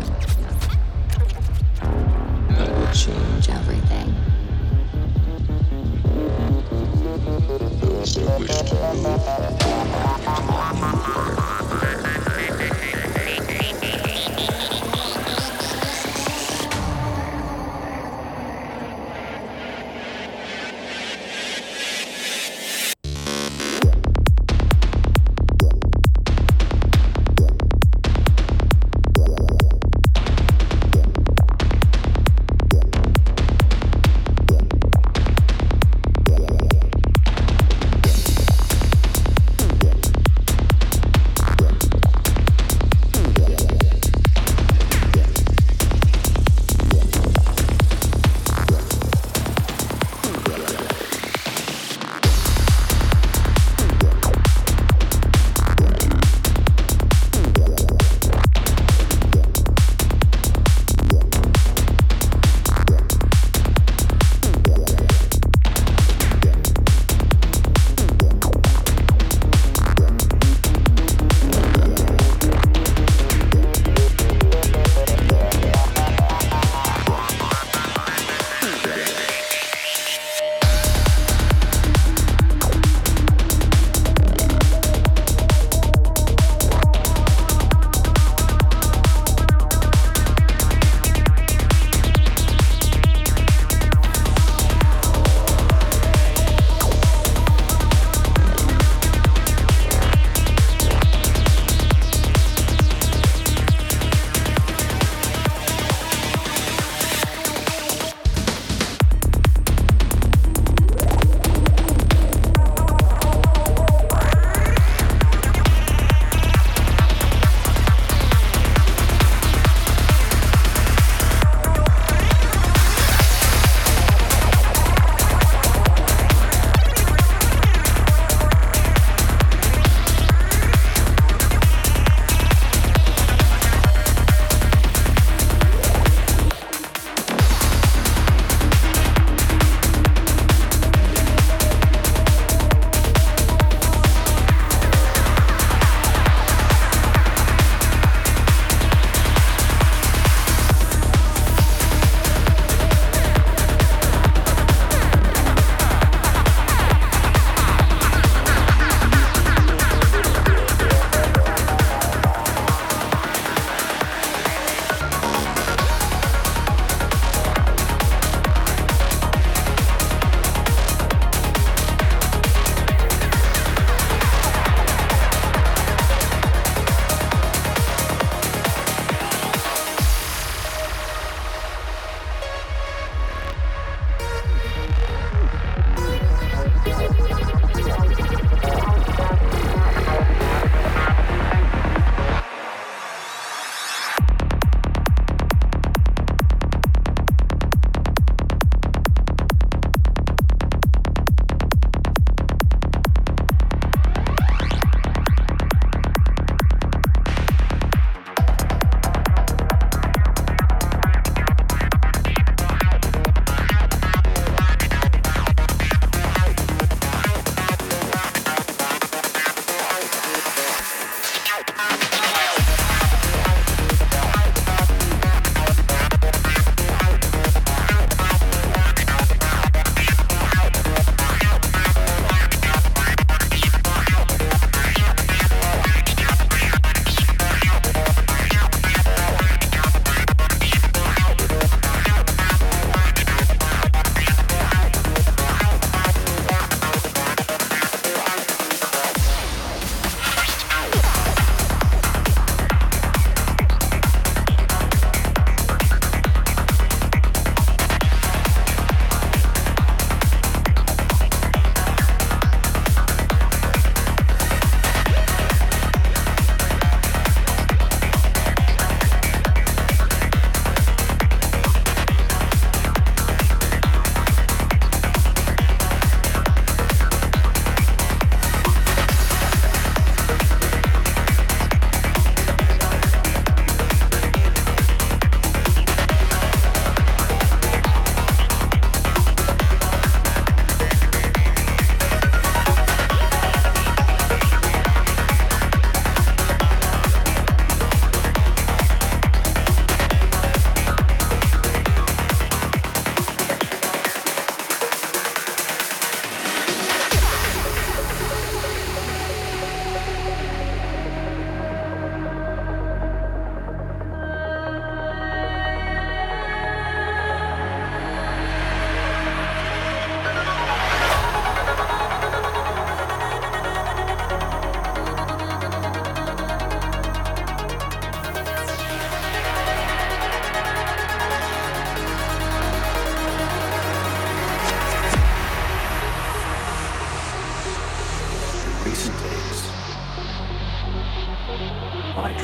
It will change everything.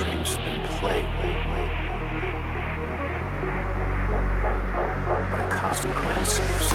games been played by consequences.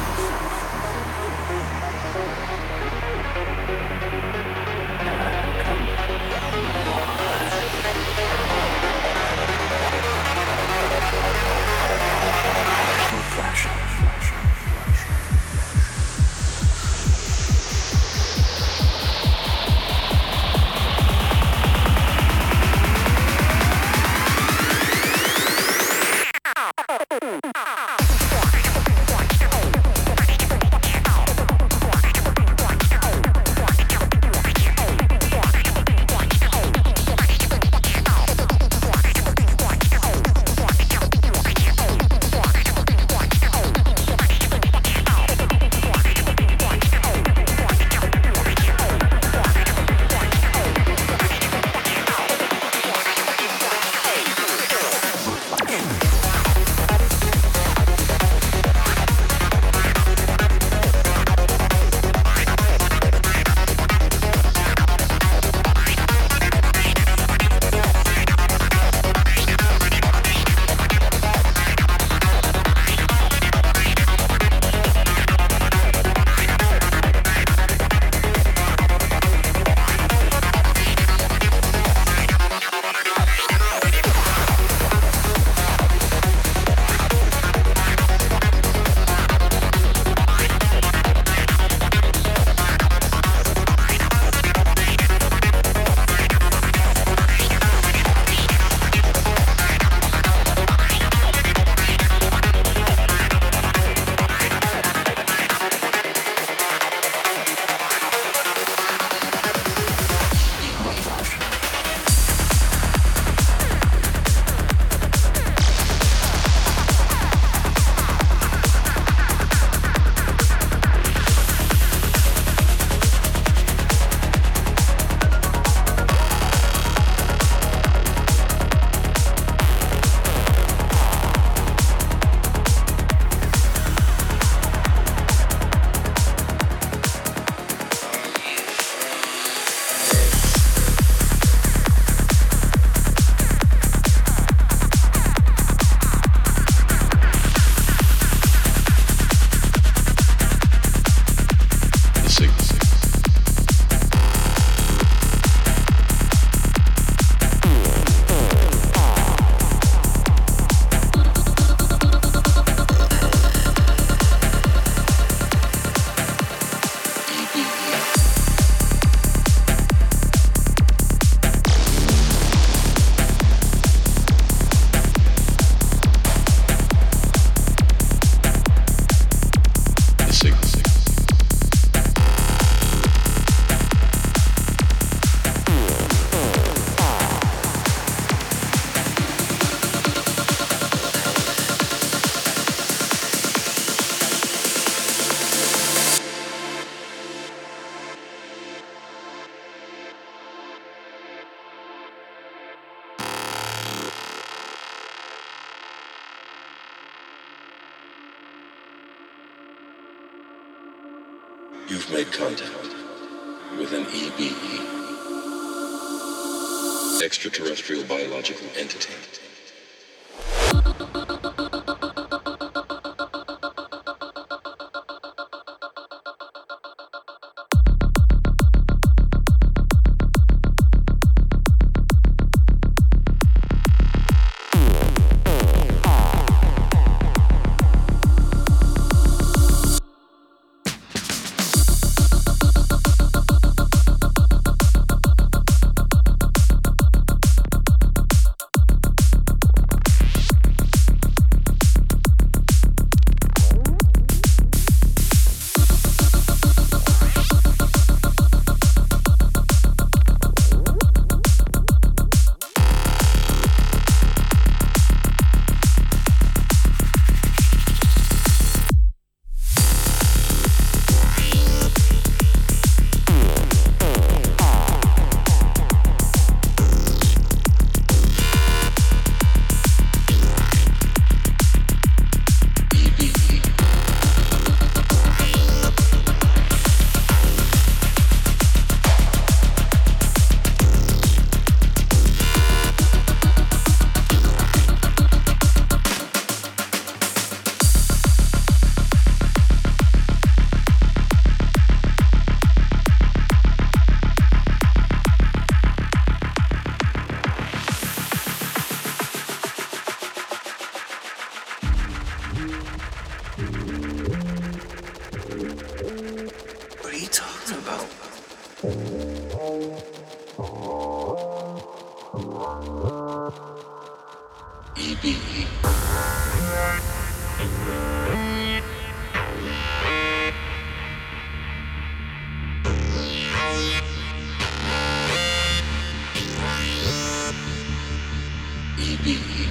Ди-ди-ди.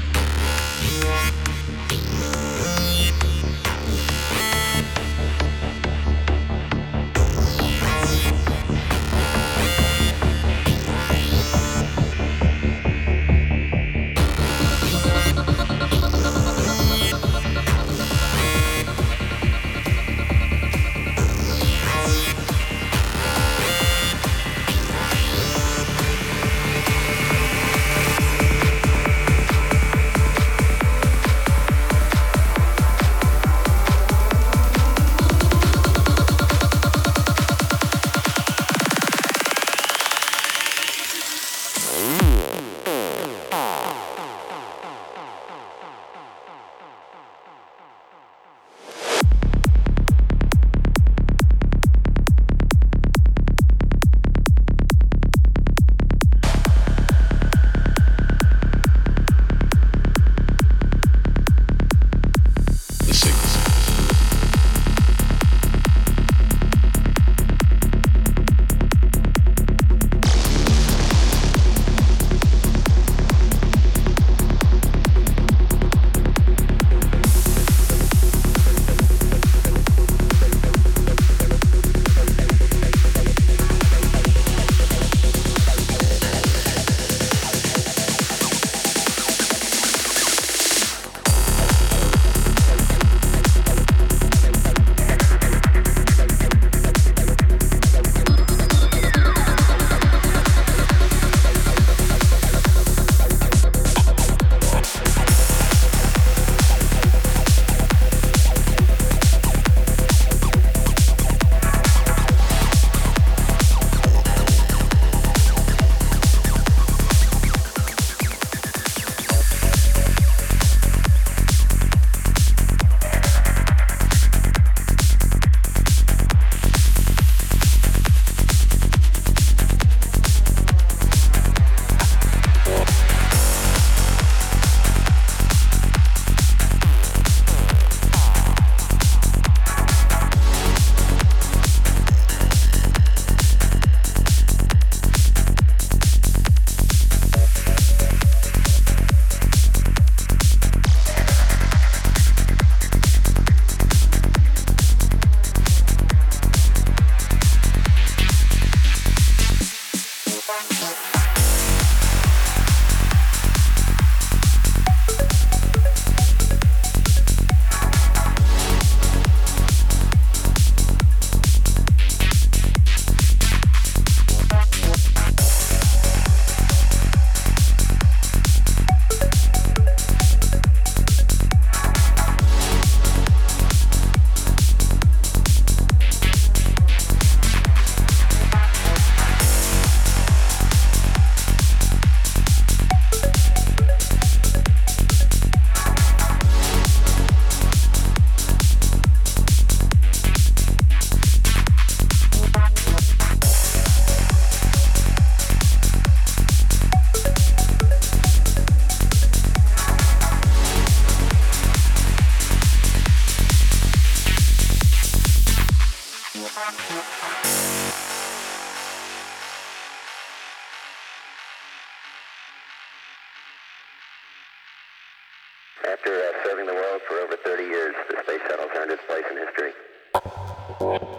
Serving the world for over 30 years, the space shuttle's earned its place in history.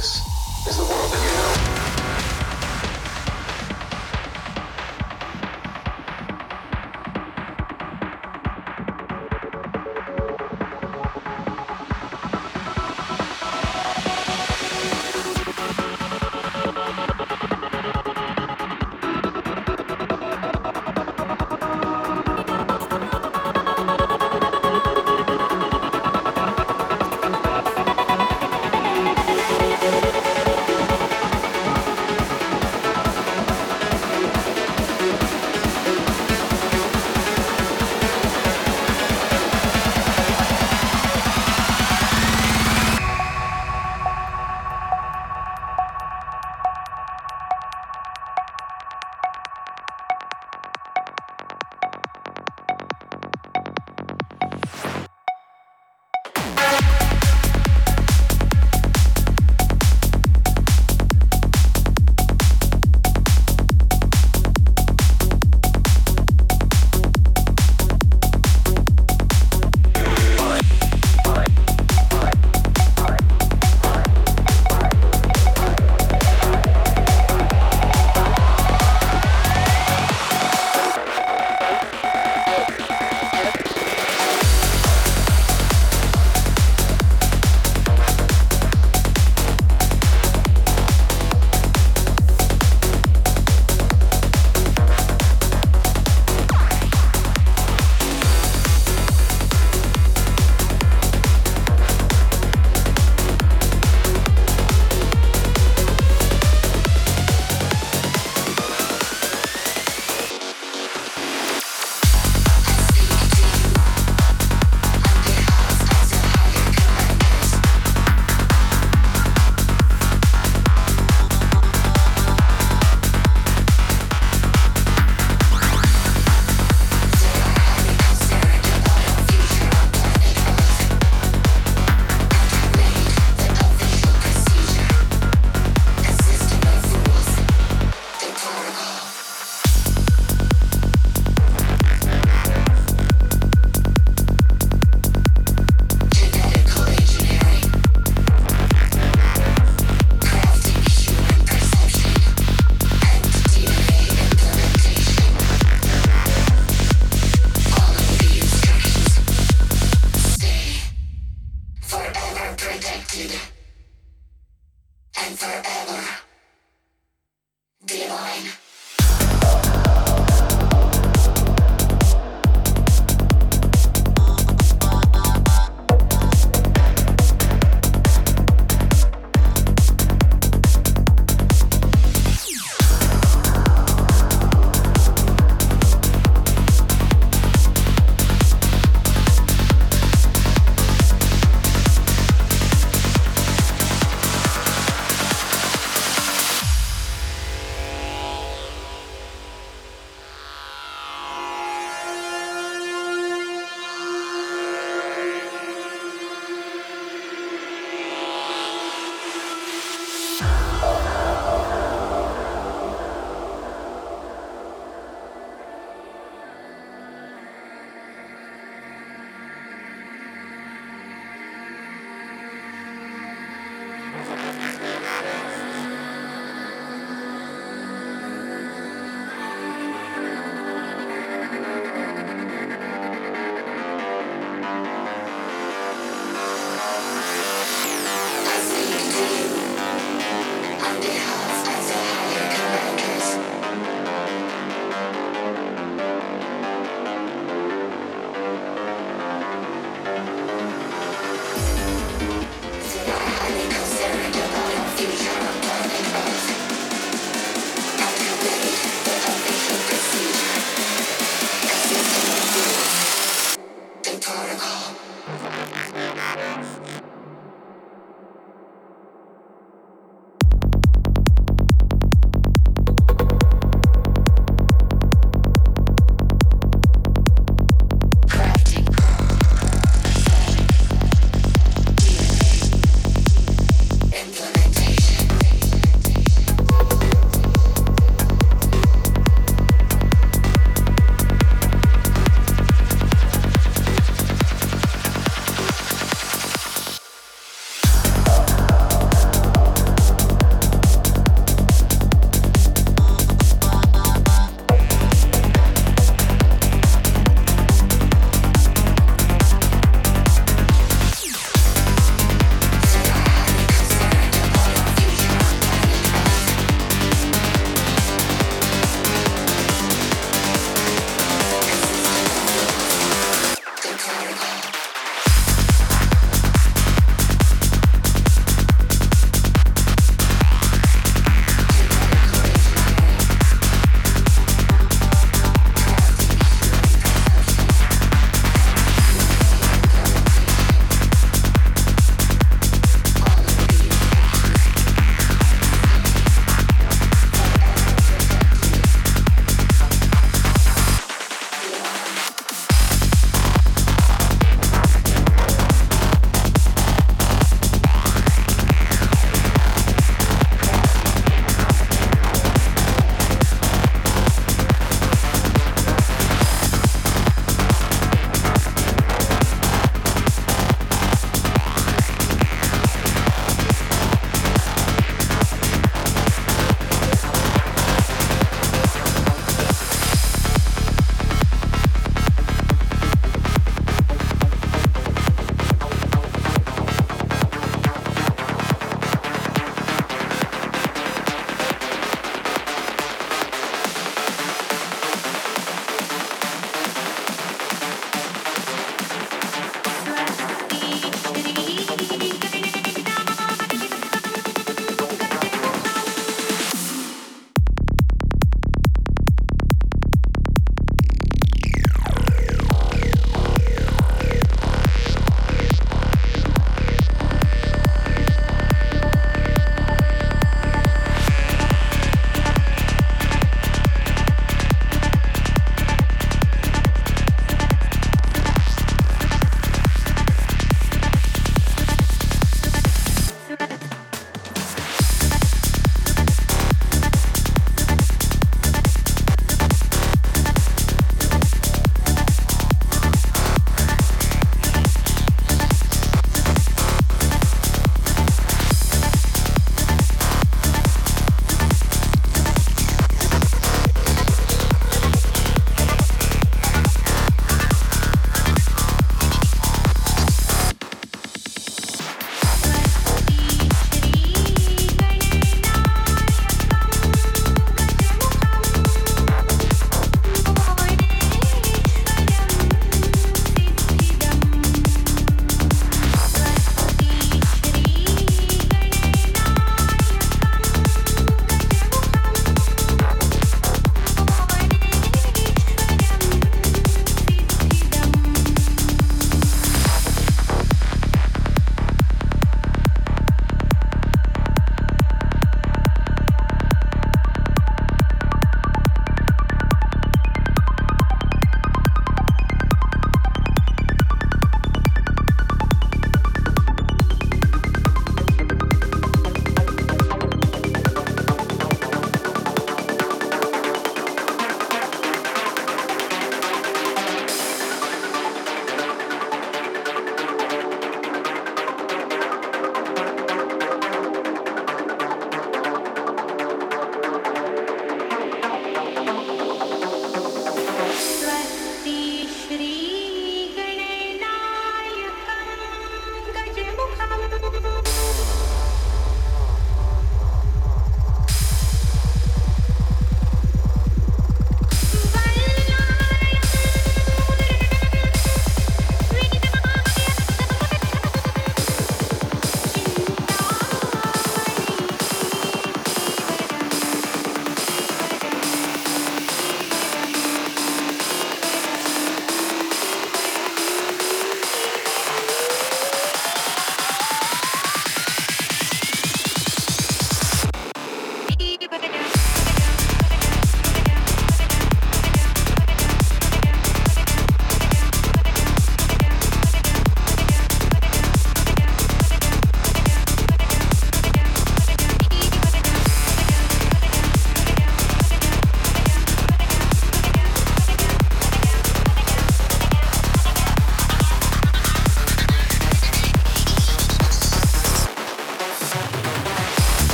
this is the world.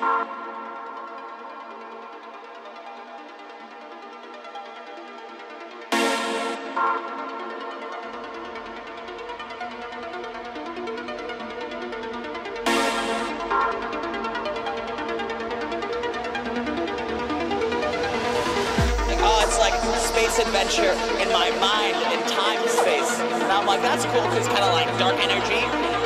Oh, adventure in my mind in time space. And I'm like, that's cool because it's kind of like dark energy.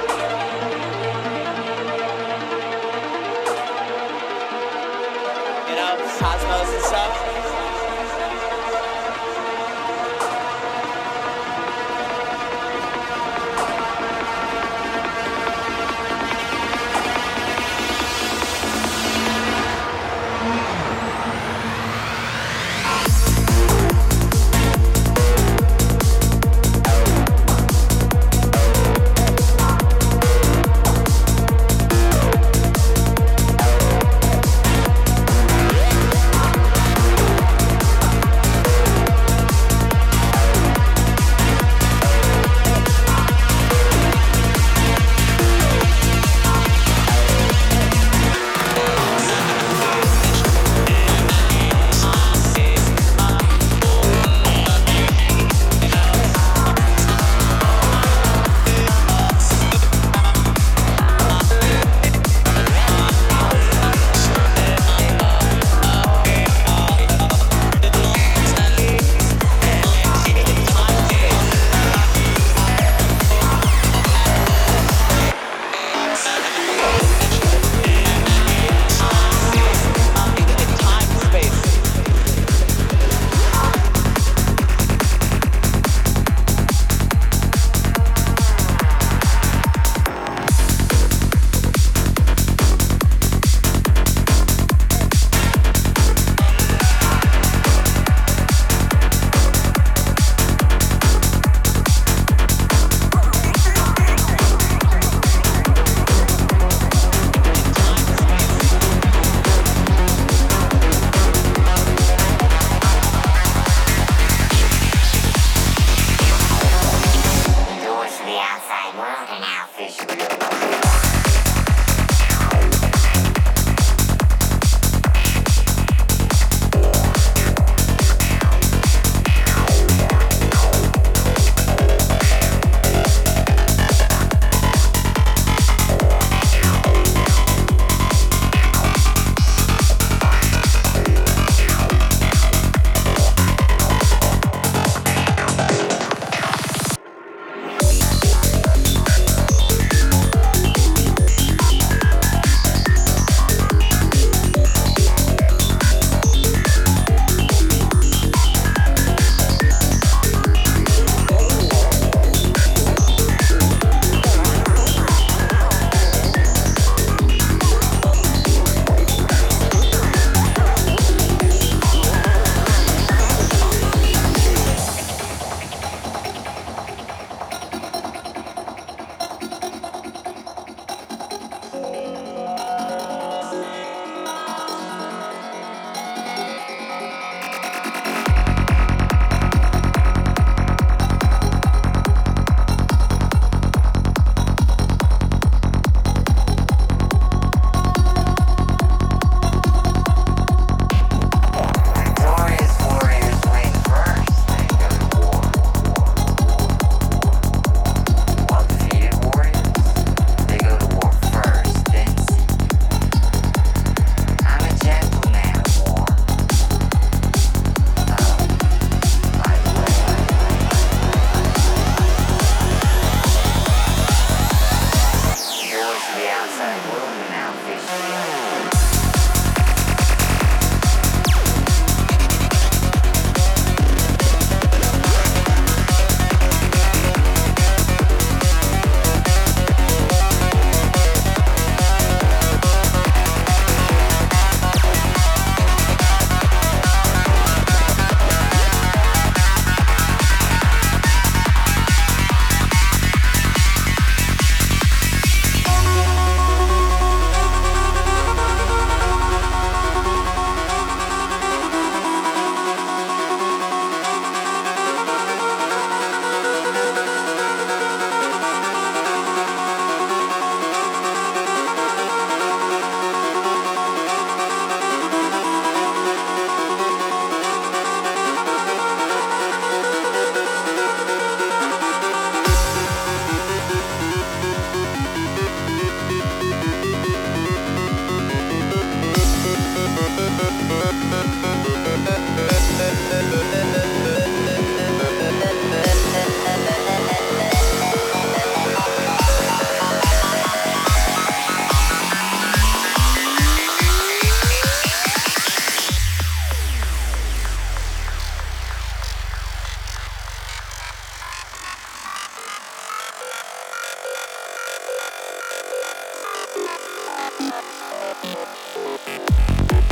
Thank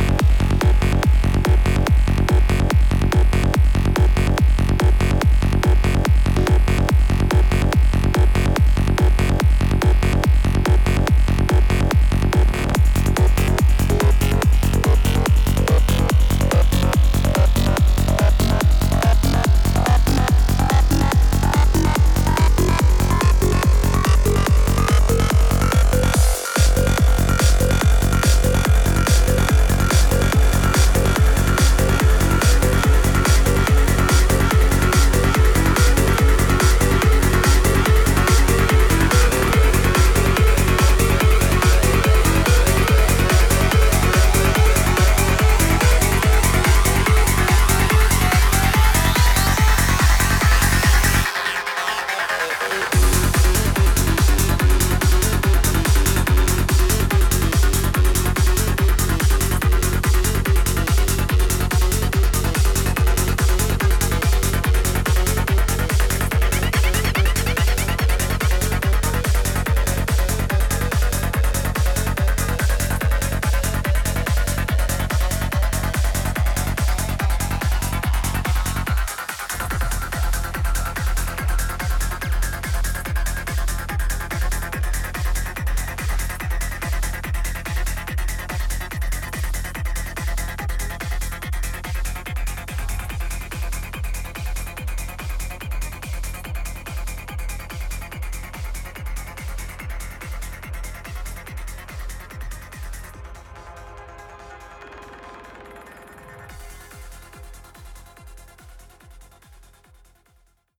you.